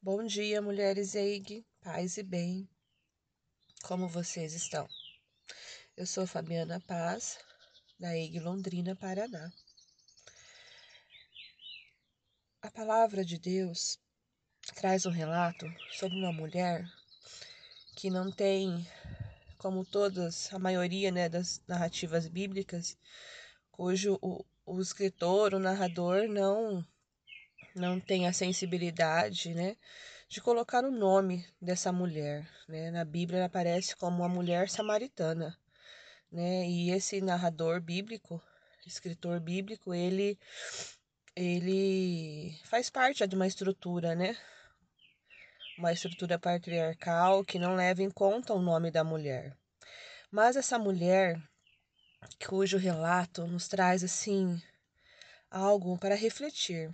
Bom dia, mulheres EIG, paz e bem. Como vocês estão? Eu sou Fabiana Paz, da EIG Londrina, Paraná. A palavra de Deus traz um relato sobre uma mulher que não tem, como todas, a maioria né, das narrativas bíblicas, cujo o, o escritor, o narrador, não não tem a sensibilidade, né, de colocar o nome dessa mulher, né? Na Bíblia ela aparece como a mulher samaritana, né? E esse narrador bíblico, escritor bíblico, ele ele faz parte de uma estrutura, né? Uma estrutura patriarcal que não leva em conta o nome da mulher. Mas essa mulher, cujo relato nos traz assim algo para refletir,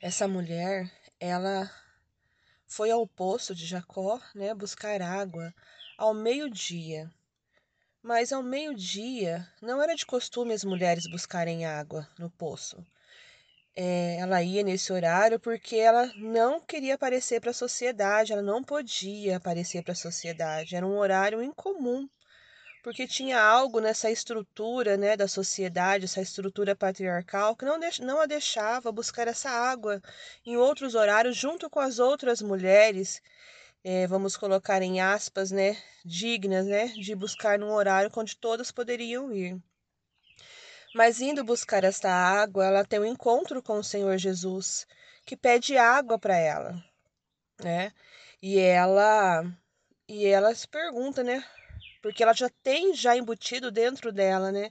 essa mulher, ela foi ao poço de Jacó, né, buscar água ao meio-dia. Mas ao meio-dia não era de costume as mulheres buscarem água no poço. É, ela ia nesse horário porque ela não queria aparecer para a sociedade, ela não podia aparecer para a sociedade, era um horário incomum porque tinha algo nessa estrutura né, da sociedade, essa estrutura patriarcal, que não, não a deixava buscar essa água em outros horários, junto com as outras mulheres, é, vamos colocar em aspas, né, dignas né, de buscar num horário onde todas poderiam ir. Mas indo buscar esta água, ela tem um encontro com o Senhor Jesus, que pede água para ela, né? E ela e ela se pergunta, né? Porque ela já tem já embutido dentro dela, né?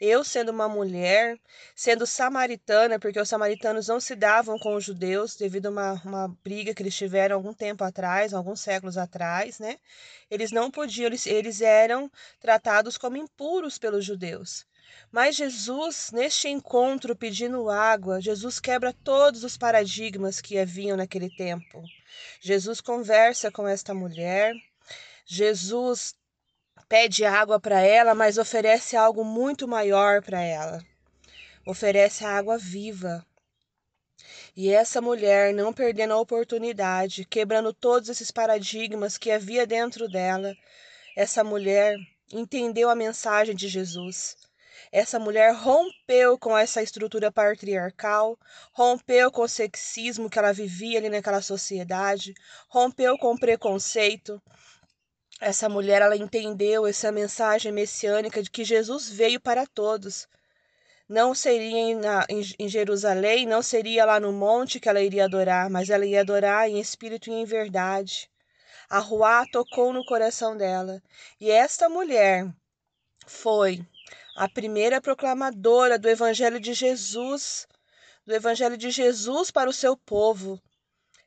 Eu sendo uma mulher, sendo samaritana, porque os samaritanos não se davam com os judeus devido a uma, uma briga que eles tiveram algum tempo atrás, alguns séculos atrás, né? Eles não podiam, eles, eles eram tratados como impuros pelos judeus. Mas Jesus, neste encontro pedindo água, Jesus quebra todos os paradigmas que haviam naquele tempo. Jesus conversa com esta mulher, Jesus pede água para ela, mas oferece algo muito maior para ela. Oferece a água viva. E essa mulher, não perdendo a oportunidade, quebrando todos esses paradigmas que havia dentro dela, essa mulher entendeu a mensagem de Jesus. Essa mulher rompeu com essa estrutura patriarcal, rompeu com o sexismo que ela vivia ali naquela sociedade, rompeu com o preconceito, essa mulher ela entendeu essa mensagem messiânica de que Jesus veio para todos. Não seria em, na, em, Jerusalém, não seria lá no monte que ela iria adorar, mas ela ia adorar em espírito e em verdade. A Ruá tocou no coração dela. E esta mulher foi a primeira proclamadora do Evangelho de Jesus, do Evangelho de Jesus para o seu povo.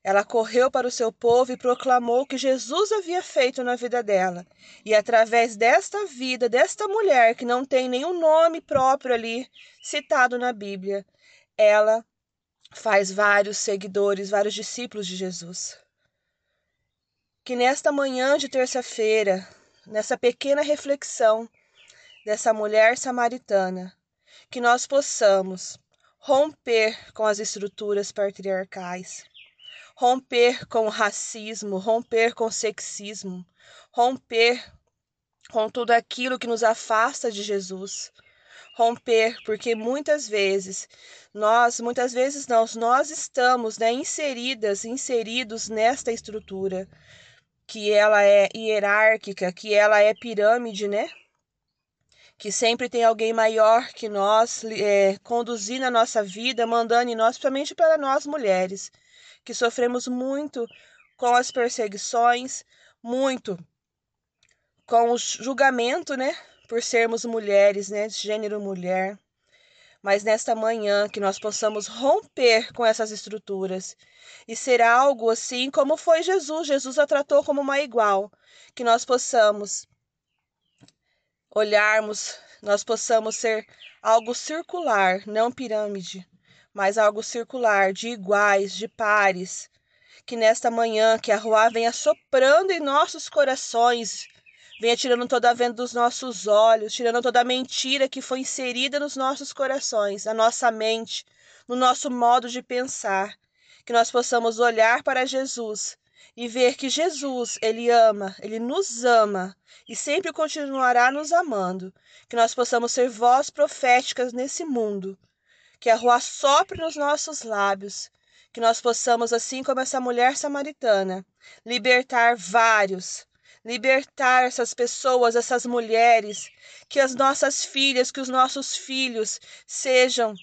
Ela correu para o seu povo e proclamou o que Jesus havia feito na vida dela. E através desta vida, desta mulher que não tem nenhum nome próprio ali citado na Bíblia, ela faz vários seguidores, vários discípulos de Jesus. Que nesta manhã de terça-feira, nessa pequena reflexão dessa mulher samaritana, que nós possamos romper com as estruturas patriarcais romper com o racismo, romper com o sexismo, romper com tudo aquilo que nos afasta de Jesus. Romper, porque muitas vezes nós, muitas vezes não, nós estamos né, inseridas, inseridos nesta estrutura que ela é hierárquica, que ela é pirâmide, né? Que sempre tem alguém maior que nós é, conduzindo a nossa vida, mandando em nós, principalmente para nós mulheres que sofremos muito com as perseguições, muito com o julgamento, né, por sermos mulheres, né, de gênero mulher. Mas nesta manhã que nós possamos romper com essas estruturas e ser algo assim como foi Jesus. Jesus a tratou como uma igual. Que nós possamos olharmos, nós possamos ser algo circular, não pirâmide, mas algo circular, de iguais, de pares. Que nesta manhã que a rua venha soprando em nossos corações, venha tirando toda a venda dos nossos olhos, tirando toda a mentira que foi inserida nos nossos corações, na nossa mente, no nosso modo de pensar. que nós possamos olhar para Jesus e ver que Jesus, ele ama, ele nos ama e sempre continuará nos amando. Que nós possamos ser voz proféticas nesse mundo. Que a rua sopre nos nossos lábios. Que nós possamos, assim como essa mulher samaritana, libertar vários, libertar essas pessoas, essas mulheres, que as nossas filhas, que os nossos filhos sejam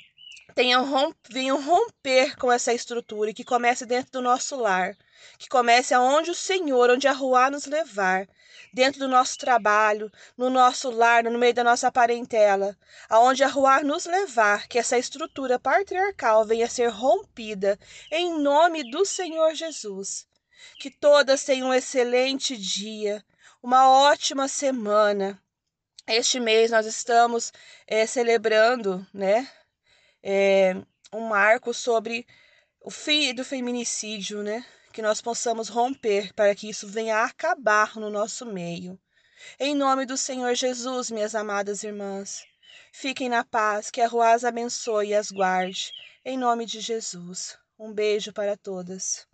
tenham romp, venham romper com essa estrutura e que comece dentro do nosso lar, que comece aonde o Senhor, onde a rua nos levar, dentro do nosso trabalho, no nosso lar, no meio da nossa parentela, aonde a rua nos levar, que essa estrutura patriarcal venha ser rompida em nome do Senhor Jesus. Que todas tenham um excelente dia, uma ótima semana. Este mês nós estamos é, celebrando, né, é, um marco sobre o fim do feminicídio, né? Que nós possamos romper para que isso venha a acabar no nosso meio. Em nome do Senhor Jesus, minhas amadas irmãs, fiquem na paz, que a rua as abençoe e as guarde. Em nome de Jesus. Um beijo para todas.